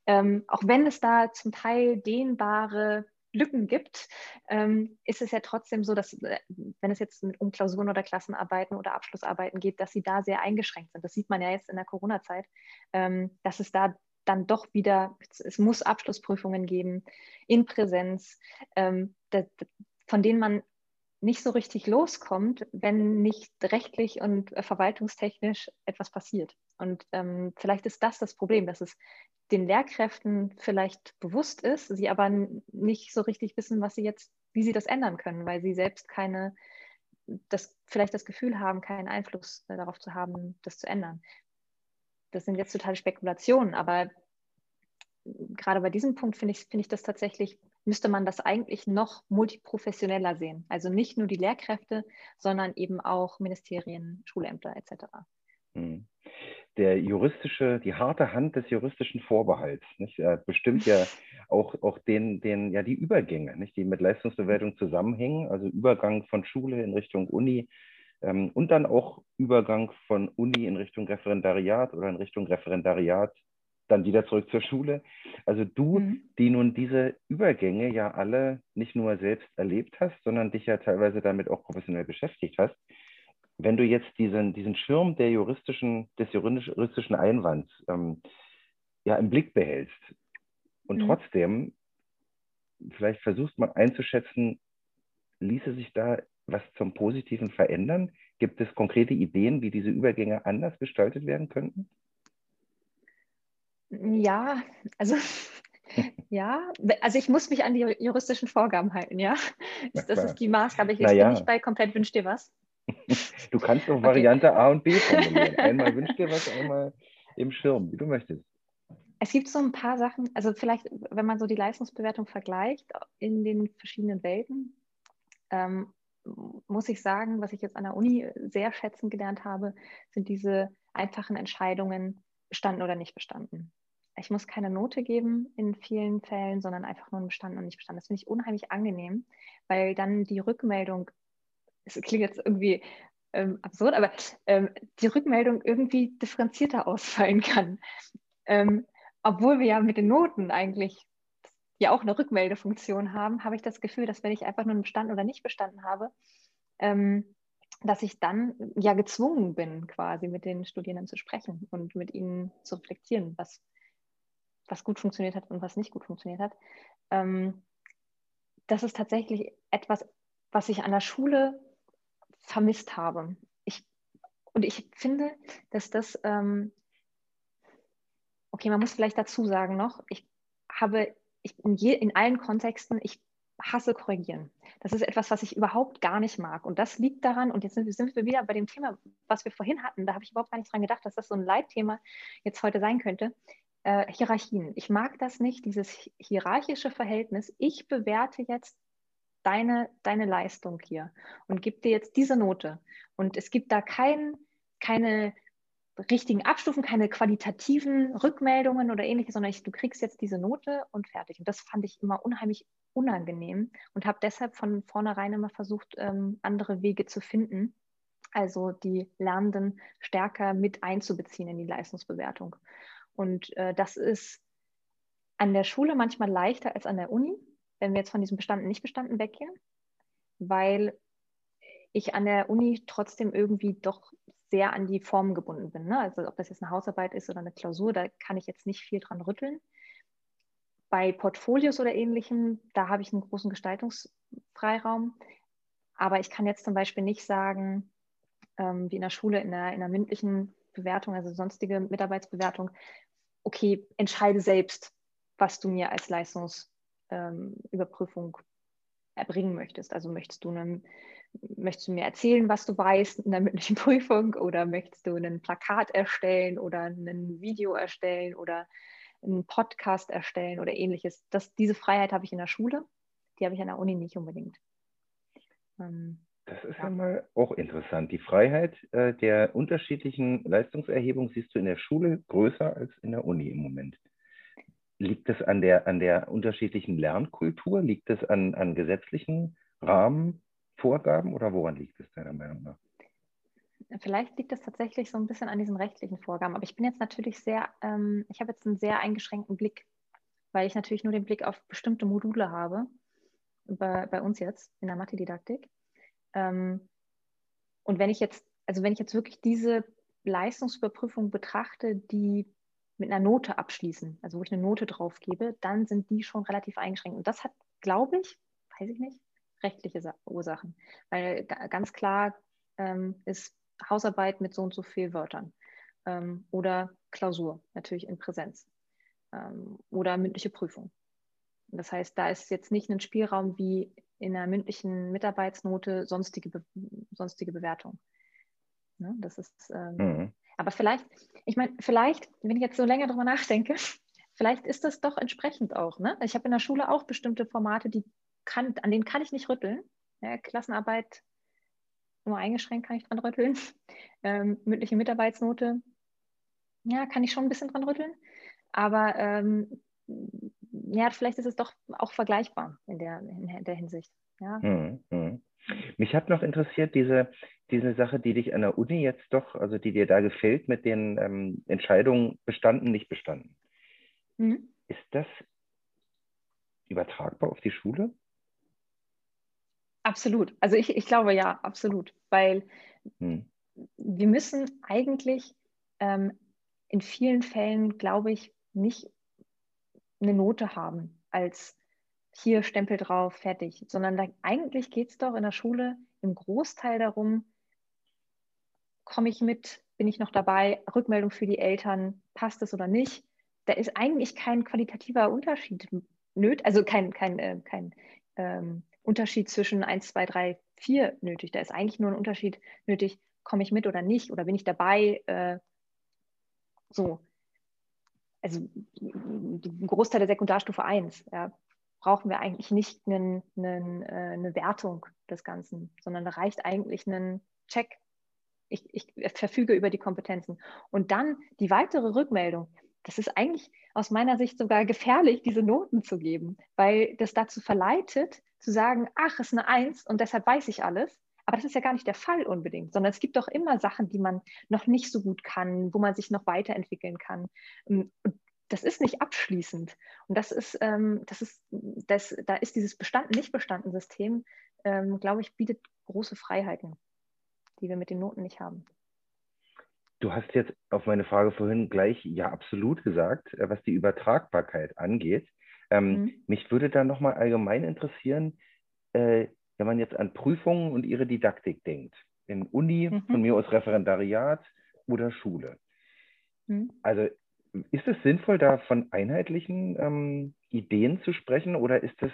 Speaker 2: Ähm, auch wenn es da zum Teil dehnbare Lücken gibt, ähm, ist es ja trotzdem so, dass äh, wenn es jetzt um Klausuren oder Klassenarbeiten oder Abschlussarbeiten geht, dass sie da sehr eingeschränkt sind. Das sieht man ja jetzt in der Corona-Zeit, ähm, dass es da dann doch wieder, es muss Abschlussprüfungen geben in Präsenz. Ähm, das, von denen man nicht so richtig loskommt, wenn nicht rechtlich und äh, verwaltungstechnisch etwas passiert. Und ähm, vielleicht ist das das Problem, dass es den Lehrkräften vielleicht bewusst ist, sie aber nicht so richtig wissen, was sie jetzt, wie sie das ändern können, weil sie selbst keine, das vielleicht das Gefühl haben, keinen Einfluss äh, darauf zu haben, das zu ändern. Das sind jetzt totale Spekulationen, aber gerade bei diesem Punkt finde ich, find ich das tatsächlich müsste man das eigentlich noch multiprofessioneller sehen. Also nicht nur die Lehrkräfte, sondern eben auch Ministerien, Schulämter etc.
Speaker 1: Hm. Der juristische, die harte Hand des juristischen Vorbehalts nicht, bestimmt ja [laughs] auch, auch den, den, ja, die Übergänge, nicht, die mit Leistungsbewertung zusammenhängen, also Übergang von Schule in Richtung Uni ähm, und dann auch Übergang von Uni in Richtung Referendariat oder in Richtung Referendariat dann wieder zurück zur Schule. Also du, mhm. die nun diese Übergänge ja alle nicht nur selbst erlebt hast, sondern dich ja teilweise damit auch professionell beschäftigt hast, wenn du jetzt diesen, diesen Schirm der juristischen, des juristischen Einwands ähm, ja im Blick behältst und mhm. trotzdem vielleicht versuchst mal einzuschätzen, ließe sich da was zum Positiven verändern? Gibt es konkrete Ideen, wie diese Übergänge anders gestaltet werden könnten?
Speaker 2: Ja, also [laughs] ja, also ich muss mich an die juristischen Vorgaben halten, ja. Das ist die Maßgabe. Ich bin ja. nicht bei komplett wünsch dir was. [laughs]
Speaker 1: Du kannst [laughs] Variante okay. A und B formulieren. Einmal wünsch dir was, einmal im Schirm, wie du möchtest.
Speaker 2: Es gibt so ein paar Sachen, also vielleicht, wenn man so die Leistungsbewertung vergleicht in den verschiedenen Welten, ähm, muss ich sagen, was ich jetzt an der Uni sehr schätzen gelernt habe, sind diese einfachen Entscheidungen, bestanden oder nicht bestanden ich muss keine Note geben in vielen Fällen, sondern einfach nur ein bestanden und nicht bestanden. Das finde ich unheimlich angenehm, weil dann die Rückmeldung, es klingt jetzt irgendwie ähm, absurd, aber ähm, die Rückmeldung irgendwie differenzierter ausfallen kann. Ähm, obwohl wir ja mit den Noten eigentlich ja auch eine Rückmeldefunktion haben, habe ich das Gefühl, dass wenn ich einfach nur bestanden oder nicht bestanden habe, ähm, dass ich dann ja gezwungen bin, quasi mit den Studierenden zu sprechen und mit ihnen zu reflektieren, was was gut funktioniert hat und was nicht gut funktioniert hat. Ähm, das ist tatsächlich etwas, was ich an der Schule vermisst habe. Ich, und ich finde, dass das, ähm, okay, man muss vielleicht dazu sagen noch, ich habe ich in, je, in allen Kontexten, ich hasse korrigieren. Das ist etwas, was ich überhaupt gar nicht mag. Und das liegt daran, und jetzt sind, sind wir wieder bei dem Thema, was wir vorhin hatten, da habe ich überhaupt gar nicht dran gedacht, dass das so ein Leitthema jetzt heute sein könnte äh, Hierarchien. Ich mag das nicht, dieses hierarchische Verhältnis. Ich bewerte jetzt deine, deine Leistung hier und gebe dir jetzt diese Note. Und es gibt da kein, keine richtigen Abstufen, keine qualitativen Rückmeldungen oder ähnliches, sondern ich, du kriegst jetzt diese Note und fertig. Und das fand ich immer unheimlich unangenehm und habe deshalb von vornherein immer versucht, ähm, andere Wege zu finden, also die Lernenden stärker mit einzubeziehen in die Leistungsbewertung. Und äh, das ist an der Schule manchmal leichter als an der Uni, wenn wir jetzt von diesem Bestanden, nicht bestanden weggehen, weil ich an der Uni trotzdem irgendwie doch sehr an die Formen gebunden bin. Ne? Also ob das jetzt eine Hausarbeit ist oder eine Klausur, da kann ich jetzt nicht viel dran rütteln. Bei Portfolios oder ähnlichem, da habe ich einen großen Gestaltungsfreiraum. Aber ich kann jetzt zum Beispiel nicht sagen, ähm, wie in der Schule, in der, in der mündlichen Bewertung, also sonstige Mitarbeitsbewertung, okay, entscheide selbst, was du mir als Leistungsüberprüfung ähm, erbringen möchtest. Also möchtest du, einen, möchtest du mir erzählen, was du weißt in der mündlichen [laughs] Prüfung oder möchtest du ein Plakat erstellen oder ein Video erstellen oder einen Podcast erstellen oder ähnliches. Das, diese Freiheit habe ich in der Schule, die habe ich an der Uni nicht unbedingt.
Speaker 1: Ähm, das ist ja. ja mal auch interessant. Die Freiheit äh, der unterschiedlichen Leistungserhebung siehst du in der Schule größer als in der Uni im Moment. Liegt es an der, an der unterschiedlichen Lernkultur? Liegt es an, an gesetzlichen Rahmenvorgaben oder woran liegt es deiner Meinung nach?
Speaker 2: Vielleicht liegt es tatsächlich so ein bisschen an diesen rechtlichen Vorgaben. Aber ich bin jetzt natürlich sehr, ähm, ich habe jetzt einen sehr eingeschränkten Blick, weil ich natürlich nur den Blick auf bestimmte Module habe, bei, bei uns jetzt in der Mathe-Didaktik. Ähm, und wenn ich jetzt, also wenn ich jetzt wirklich diese Leistungsüberprüfung betrachte, die mit einer Note abschließen, also wo ich eine Note drauf gebe, dann sind die schon relativ eingeschränkt. Und das hat, glaube ich, weiß ich nicht, rechtliche Ursachen. Weil ganz klar ähm, ist Hausarbeit mit so und so viel Wörtern ähm, oder Klausur, natürlich in Präsenz ähm, oder mündliche Prüfung. Das heißt, da ist jetzt nicht ein Spielraum wie in einer mündlichen Mitarbeitsnote sonstige, Be sonstige Bewertung. Ne? Das ist, ähm, mhm. aber vielleicht, ich meine, vielleicht, wenn ich jetzt so länger drüber nachdenke, [laughs] vielleicht ist das doch entsprechend auch. Ne? Ich habe in der Schule auch bestimmte Formate, die kann, an denen kann ich nicht rütteln. Ja, Klassenarbeit nur eingeschränkt kann ich dran rütteln. [laughs] Ähm, mündliche Mitarbeitsnote, ja, kann ich schon ein bisschen dran rütteln. Aber ähm, ja, vielleicht ist es doch auch vergleichbar in der, in der Hinsicht. Ja. Hm, hm.
Speaker 1: Mich hat noch interessiert, diese, diese Sache, die dich an der Uni jetzt doch, also die dir da gefällt mit den ähm, Entscheidungen bestanden, nicht bestanden. Mhm. Ist das übertragbar auf die Schule?
Speaker 2: Absolut. Also ich, ich glaube ja, absolut. Weil hm. wir müssen eigentlich ähm, in vielen Fällen, glaube ich, nicht eine Note haben als hier Stempel drauf, fertig, sondern da, eigentlich geht es doch in der Schule im Großteil darum, komme ich mit, bin ich noch dabei, Rückmeldung für die Eltern, passt es oder nicht. Da ist eigentlich kein qualitativer Unterschied nötig, also kein, kein, äh, kein ähm, Unterschied zwischen 1, 2, 3, 4 nötig. Da ist eigentlich nur ein Unterschied nötig, komme ich mit oder nicht oder bin ich dabei. Äh, so, also ein Großteil der Sekundarstufe 1, ja, brauchen wir eigentlich nicht einen, einen, äh, eine Wertung des Ganzen, sondern da reicht eigentlich ein Check. Ich, ich verfüge über die Kompetenzen. Und dann die weitere Rückmeldung. Das ist eigentlich aus meiner Sicht sogar gefährlich, diese Noten zu geben, weil das dazu verleitet, zu sagen, ach, es ist eine Eins und deshalb weiß ich alles. Aber das ist ja gar nicht der Fall unbedingt, sondern es gibt doch immer Sachen, die man noch nicht so gut kann, wo man sich noch weiterentwickeln kann. Ähm, und das ist nicht abschließend. Und das ist, ähm, das ist, das, da ist dieses bestanden, nicht bestanden System, ähm, glaube ich, bietet große Freiheiten, die wir mit den Noten nicht haben.
Speaker 1: Du hast jetzt auf meine Frage vorhin gleich ja absolut gesagt, äh, was die Übertragbarkeit angeht. Ähm, mhm. Mich würde da nochmal allgemein interessieren, äh, wenn man jetzt an Prüfungen und ihre Didaktik denkt, in Uni, mhm. von mir aus Referendariat oder Schule. Mhm. Also ist es sinnvoll, da von einheitlichen ähm, Ideen zu sprechen oder ist es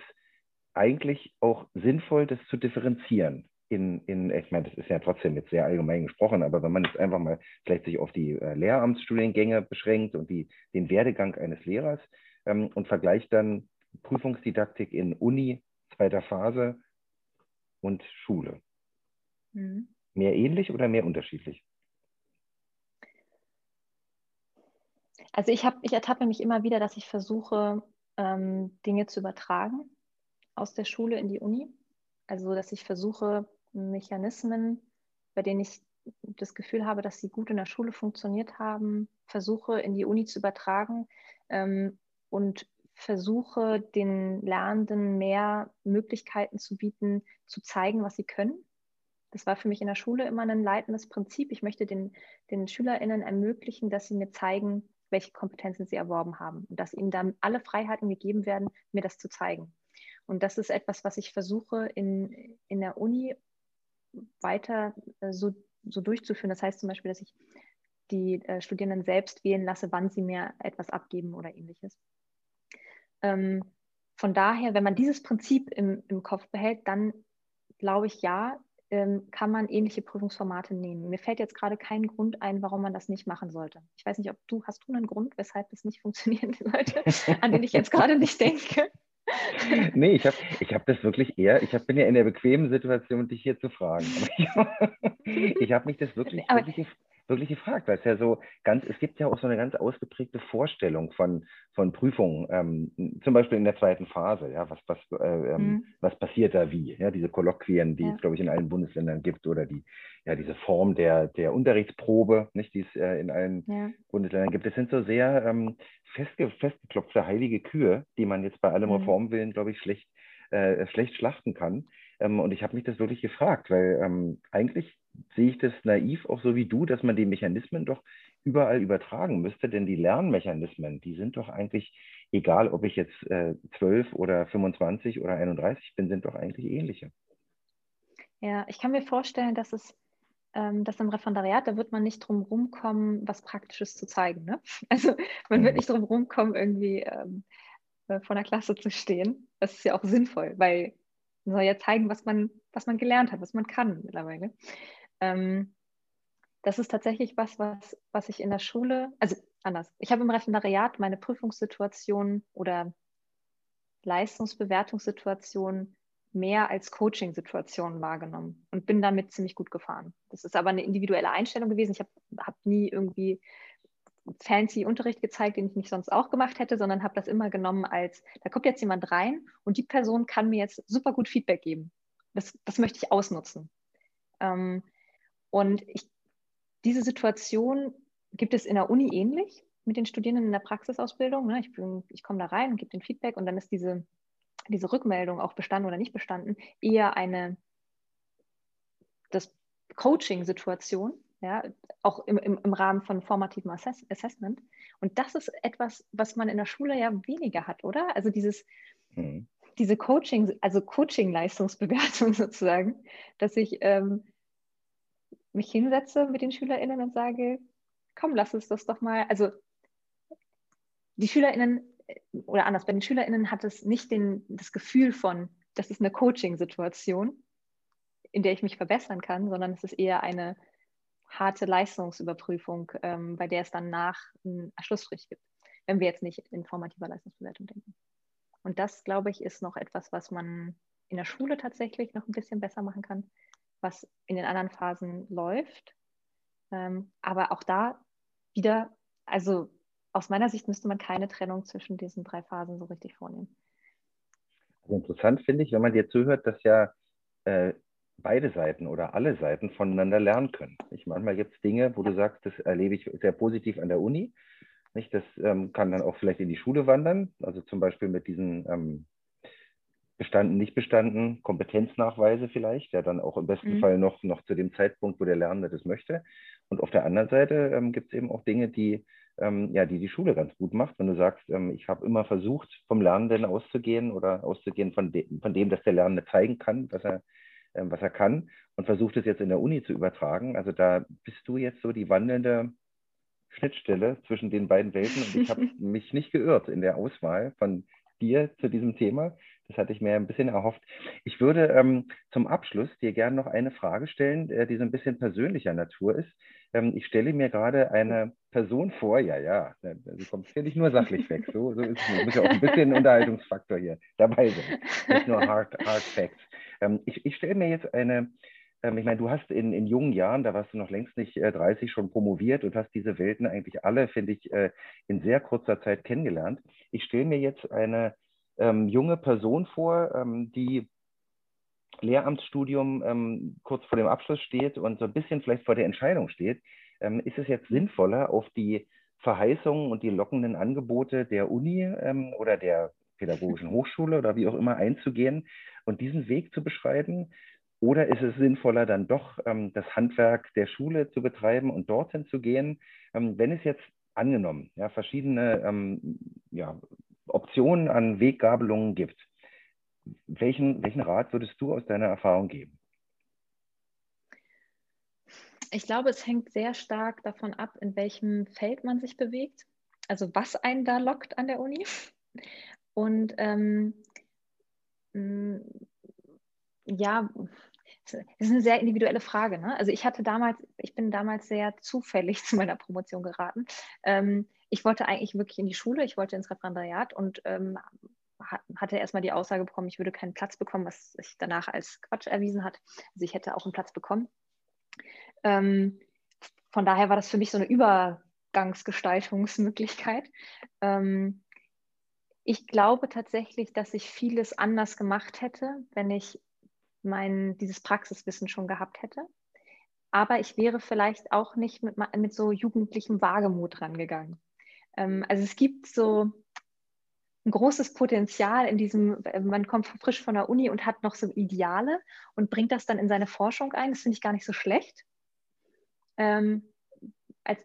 Speaker 1: eigentlich auch sinnvoll, das zu differenzieren? In, in, ich meine, das ist ja trotzdem jetzt sehr allgemein gesprochen, aber wenn man jetzt einfach mal vielleicht sich auf die äh, Lehramtsstudiengänge beschränkt und die, den Werdegang eines Lehrers ähm, und vergleicht dann Prüfungsdidaktik in Uni, zweiter Phase und Schule. Mhm. Mehr ähnlich oder mehr unterschiedlich?
Speaker 2: Also ich, hab, ich ertappe mich immer wieder, dass ich versuche, ähm, Dinge zu übertragen aus der Schule in die Uni. Also dass ich versuche, Mechanismen, bei denen ich das Gefühl habe, dass sie gut in der Schule funktioniert haben, versuche in die Uni zu übertragen ähm, und versuche, den Lernenden mehr Möglichkeiten zu bieten, zu zeigen, was sie können. Das war für mich in der Schule immer ein leitendes Prinzip. Ich möchte den, den SchülerInnen ermöglichen, dass sie mir zeigen, welche Kompetenzen sie erworben haben und dass ihnen dann alle Freiheiten gegeben werden, mir das zu zeigen. Und das ist etwas, was ich versuche in, in der Uni weiter äh, so, so durchzuführen. Das heißt zum Beispiel, dass ich die äh, Studierenden selbst wählen lasse, wann sie mir etwas abgeben oder ähnliches. Ähm, von daher, wenn man dieses Prinzip im, im Kopf behält, dann glaube ich, ja, ähm, kann man ähnliche Prüfungsformate nehmen. Mir fällt jetzt gerade kein Grund ein, warum man das nicht machen sollte. Ich weiß nicht, ob du, hast du einen Grund, weshalb das nicht funktionieren [laughs] sollte, an den ich jetzt gerade nicht denke? [laughs]
Speaker 1: nee, ich habe ich hab das wirklich eher, ich hab, bin ja in der bequemen Situation, dich hier zu fragen. [laughs] ich habe mich das wirklich, wirklich wirklich gefragt, weil es ja so ganz, es gibt ja auch so eine ganz ausgeprägte Vorstellung von, von Prüfungen, ähm, zum Beispiel in der zweiten Phase, ja, was, was, äh, ähm, mhm. was passiert da wie, ja, diese Kolloquien, die ja. es, glaube ich, in allen Bundesländern gibt oder die, ja, diese Form der, der Unterrichtsprobe, nicht, die es äh, in allen ja. Bundesländern gibt. Das sind so sehr ähm, festge festgeklopfte heilige Kühe, die man jetzt bei allem mhm. Reformwillen, glaube ich, schlecht, äh, schlecht schlachten kann. Ähm, und ich habe mich das wirklich gefragt, weil ähm, eigentlich sehe ich das naiv auch so wie du, dass man die Mechanismen doch überall übertragen müsste, denn die Lernmechanismen, die sind doch eigentlich, egal ob ich jetzt äh, 12 oder 25 oder 31 bin, sind doch eigentlich ähnliche.
Speaker 2: Ja, ich kann mir vorstellen, dass es ähm, dass im Referendariat, da wird man nicht drum rumkommen, was Praktisches zu zeigen. Ne? [laughs] Also man wird mhm. nicht drum rumkommen, irgendwie ähm, äh, vor der Klasse zu stehen. Das ist ja auch sinnvoll, weil man soll ja zeigen, was man, was man gelernt hat, was man kann mittlerweile. Ähm, das ist tatsächlich was, was, was ich in der Schule, also anders. Ich habe im Referendariat meine Prüfungssituation oder Leistungsbewertungssituation mehr als Coaching-Situation wahrgenommen und bin damit ziemlich gut gefahren. Das ist aber eine individuelle Einstellung gewesen. Ich habe hab nie irgendwie fancy Unterricht gezeigt, den ich nicht sonst auch gemacht hätte, sondern habe das immer genommen als, da kommt jetzt jemand rein und die Person kann mir jetzt super gut Feedback geben. Das, das möchte ich ausnutzen. Ähm, und ich, diese Situation gibt es in der Uni ähnlich mit den Studierenden in der Praxisausbildung. Ne? Ich, ich komme da rein und gebe den Feedback und dann ist diese, diese Rückmeldung auch bestanden oder nicht bestanden eher eine das Coaching-Situation, ja, auch im, im, im Rahmen von formativem Assess Assessment. Und das ist etwas, was man in der Schule ja weniger hat, oder? Also dieses, mhm. diese Coaching, also Coaching-Leistungsbewertung [laughs] sozusagen, dass ich ähm, mich hinsetze mit den SchülerInnen und sage, komm, lass uns das doch mal, also die SchülerInnen, oder anders, bei den SchülerInnen hat es nicht den, das Gefühl von, das ist eine Coaching-Situation, in der ich mich verbessern kann, sondern es ist eher eine harte Leistungsüberprüfung, ähm, bei der es dann nach einen Schlussstrich gibt, wenn wir jetzt nicht in formativer Leistungsbewertung denken. Und das, glaube ich, ist noch etwas, was man in der Schule tatsächlich noch ein bisschen besser machen kann, was in den anderen Phasen läuft. Ähm, aber auch da wieder, also aus meiner Sicht müsste man keine Trennung zwischen diesen drei Phasen so richtig vornehmen.
Speaker 1: Also interessant finde ich, wenn man dir zuhört, dass ja äh, beide Seiten oder alle Seiten voneinander lernen können. Nicht? Manchmal gibt es Dinge, wo du sagst, das erlebe ich sehr positiv an der Uni. Nicht? Das ähm, kann dann auch vielleicht in die Schule wandern, also zum Beispiel mit diesen ähm, bestanden, nicht bestanden, Kompetenznachweise vielleicht, ja dann auch im besten mhm. Fall noch, noch zu dem Zeitpunkt, wo der Lernende das möchte. Und auf der anderen Seite ähm, gibt es eben auch Dinge, die, ähm, ja, die die Schule ganz gut macht. Wenn du sagst, ähm, ich habe immer versucht, vom Lernenden auszugehen oder auszugehen von, de von dem, dass der Lernende zeigen kann, was er, was er kann und versucht es jetzt in der Uni zu übertragen. Also da bist du jetzt so die wandelnde Schnittstelle zwischen den beiden Welten und ich habe [laughs] mich nicht geirrt in der Auswahl von dir zu diesem Thema. Das hatte ich mir ein bisschen erhofft. Ich würde ähm, zum Abschluss dir gerne noch eine Frage stellen, äh, die so ein bisschen persönlicher Natur ist. Ähm, ich stelle mir gerade eine Person vor, ja, ja, du also kommst hier nicht nur sachlich weg, so, so ist es nicht. Du musst ja auch ein bisschen [laughs] Unterhaltungsfaktor hier dabei sein, nicht nur Hard, hard Facts. Ähm, ich, ich stelle mir jetzt eine, ähm, ich meine, du hast in, in jungen Jahren, da warst du noch längst nicht äh, 30, schon promoviert und hast diese Welten eigentlich alle, finde ich, äh, in sehr kurzer Zeit kennengelernt. Ich stelle mir jetzt eine ähm, junge Person vor, ähm, die Lehramtsstudium ähm, kurz vor dem Abschluss steht und so ein bisschen vielleicht vor der Entscheidung steht. Ähm, ist es jetzt sinnvoller, auf die Verheißungen und die lockenden Angebote der Uni ähm, oder der pädagogischen Hochschule oder wie auch immer einzugehen und diesen Weg zu beschreiten? Oder ist es sinnvoller, dann doch ähm, das Handwerk der Schule zu betreiben und dorthin zu gehen? Ähm, wenn es jetzt angenommen ja, verschiedene ähm, ja, Optionen an Weggabelungen gibt, welchen, welchen Rat würdest du aus deiner Erfahrung geben?
Speaker 2: Ich glaube, es hängt sehr stark davon ab, in welchem Feld man sich bewegt, also was einen da lockt an der Uni. Und ähm, ja, das ist eine sehr individuelle Frage. Ne? Also ich hatte damals, ich bin damals sehr zufällig [laughs] zu meiner Promotion geraten. Ähm, ich wollte eigentlich wirklich in die Schule, ich wollte ins Referendariat und ähm, hatte erstmal die Aussage bekommen, ich würde keinen Platz bekommen, was sich danach als Quatsch erwiesen hat. Also ich hätte auch einen Platz bekommen. Ähm, von daher war das für mich so eine Übergangsgestaltungsmöglichkeit. Ähm, ich glaube tatsächlich, dass ich vieles anders gemacht hätte, wenn ich mein, dieses Praxiswissen schon gehabt hätte. Aber ich wäre vielleicht auch nicht mit, mit so jugendlichem Wagemut rangegangen. Ähm, also es gibt so ein großes Potenzial in diesem, man kommt frisch von der Uni und hat noch so Ideale und bringt das dann in seine Forschung ein. Das finde ich gar nicht so schlecht. Ähm, als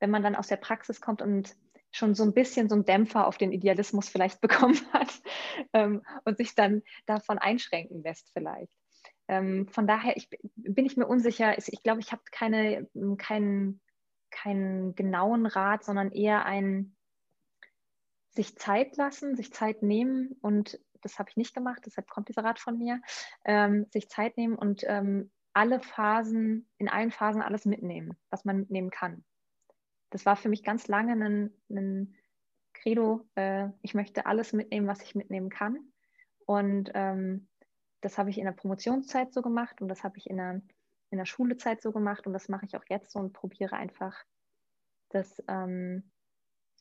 Speaker 2: wenn man dann aus der Praxis kommt und schon so ein bisschen so einen Dämpfer auf den Idealismus vielleicht [laughs] bekommen hat ähm, und sich dann davon einschränken lässt vielleicht. Ähm, von daher ich, bin ich mir unsicher. Ich glaube, ich habe keine, keinen, keinen genauen Rat, sondern eher ein sich Zeit lassen, sich Zeit nehmen und das habe ich nicht gemacht, deshalb kommt dieser Rat von mir, ähm, sich Zeit nehmen und ähm, alle Phasen, in allen Phasen alles mitnehmen, was man mitnehmen kann das war für mich ganz lange ein, ein Credo, äh, ich möchte alles mitnehmen, was ich mitnehmen kann. Und ähm, das habe ich in der Promotionszeit so gemacht und das habe ich in der, in der Schulezeit so gemacht und das mache ich auch jetzt so und probiere einfach, das ähm,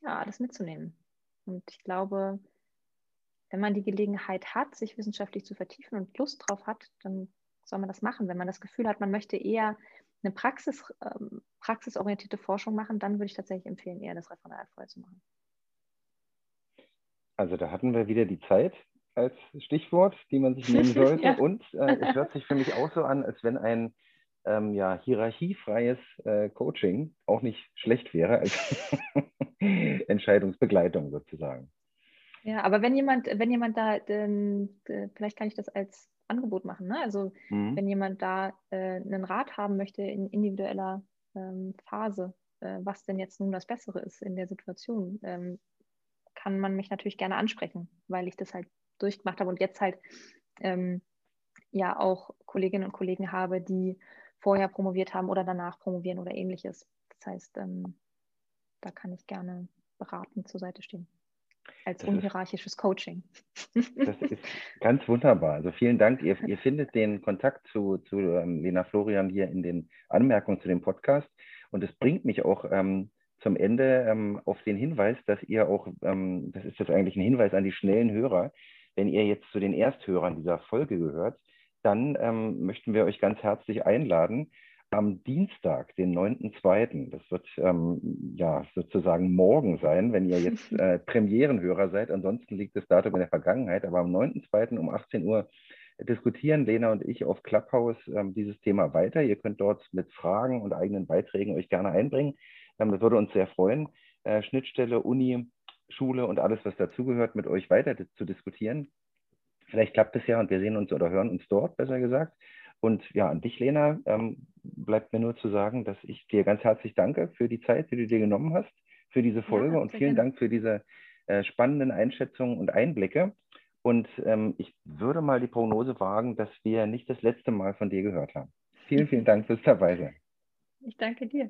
Speaker 2: ja, alles mitzunehmen. Und ich glaube, wenn man die Gelegenheit hat, sich wissenschaftlich zu vertiefen und Lust drauf hat, dann soll man das machen. Wenn man das Gefühl hat, man möchte eher eine Praxis, ähm, praxisorientierte Forschung machen, dann würde ich tatsächlich empfehlen, eher das Referendariat vorher zu machen.
Speaker 1: Also da hatten wir wieder die Zeit als Stichwort, die man sich nehmen [laughs] sollte. ja. Und äh, es hört sich für mich auch so an, als wenn ein ähm, ja, hierarchiefreies äh, Coaching auch nicht schlecht wäre als [laughs] Entscheidungsbegleitung sozusagen.
Speaker 2: Ja, aber wenn jemand, wenn jemand da, denn, vielleicht kann ich das als Angebot machen. Ne? Also mhm. wenn jemand da äh, einen Rat haben möchte in individueller ähm, Phase, äh, was denn jetzt nun das Bessere ist in der Situation, ähm, kann man mich natürlich gerne ansprechen, weil ich das halt durchgemacht habe und jetzt halt ähm, ja auch Kolleginnen und Kollegen habe, die vorher promoviert haben oder danach promovieren oder ähnliches. Das heißt, ähm, da kann ich gerne beratend zur Seite stehen als das unhierarchisches ist, Coaching.
Speaker 1: Das ist [laughs] ganz wunderbar. Also vielen Dank. Ihr, ihr findet den Kontakt zu, zu ähm, Lena Florian hier in den Anmerkungen zu dem Podcast. Und es bringt mich auch ähm, zum Ende ähm, auf den Hinweis, dass ihr auch, ähm, das ist jetzt eigentlich ein Hinweis an die schnellen Hörer, wenn ihr jetzt zu den Ersthörern dieser Folge gehört, dann ähm, möchten wir euch ganz herzlich einladen, am Dienstag, den 9.2., das wird ähm, ja sozusagen morgen sein, wenn ihr jetzt [laughs] äh, Premierenhörer seid. Ansonsten liegt das Datum in der Vergangenheit, aber am 9.2. um 18 Uhr diskutieren Lena und ich auf Clubhouse ähm, dieses Thema weiter. Ihr könnt dort mit Fragen und eigenen Beiträgen euch gerne einbringen. Ähm, das würde uns sehr freuen. Äh, Schnittstelle, Uni, Schule und alles, was dazugehört, mit euch weiter zu diskutieren. Vielleicht klappt es ja und wir sehen uns oder hören uns dort, besser gesagt. Und ja, an dich, Lena, ähm, bleibt mir nur zu sagen, dass ich dir ganz herzlich danke für die Zeit, die du dir genommen hast, für diese Folge ja, und vielen gerne. Dank für diese äh, spannenden Einschätzungen und Einblicke. Und ähm, ich würde mal die Prognose wagen, dass wir nicht das letzte Mal von dir gehört haben. Vielen, vielen Dank fürs Dabeisein.
Speaker 2: Ich danke dir.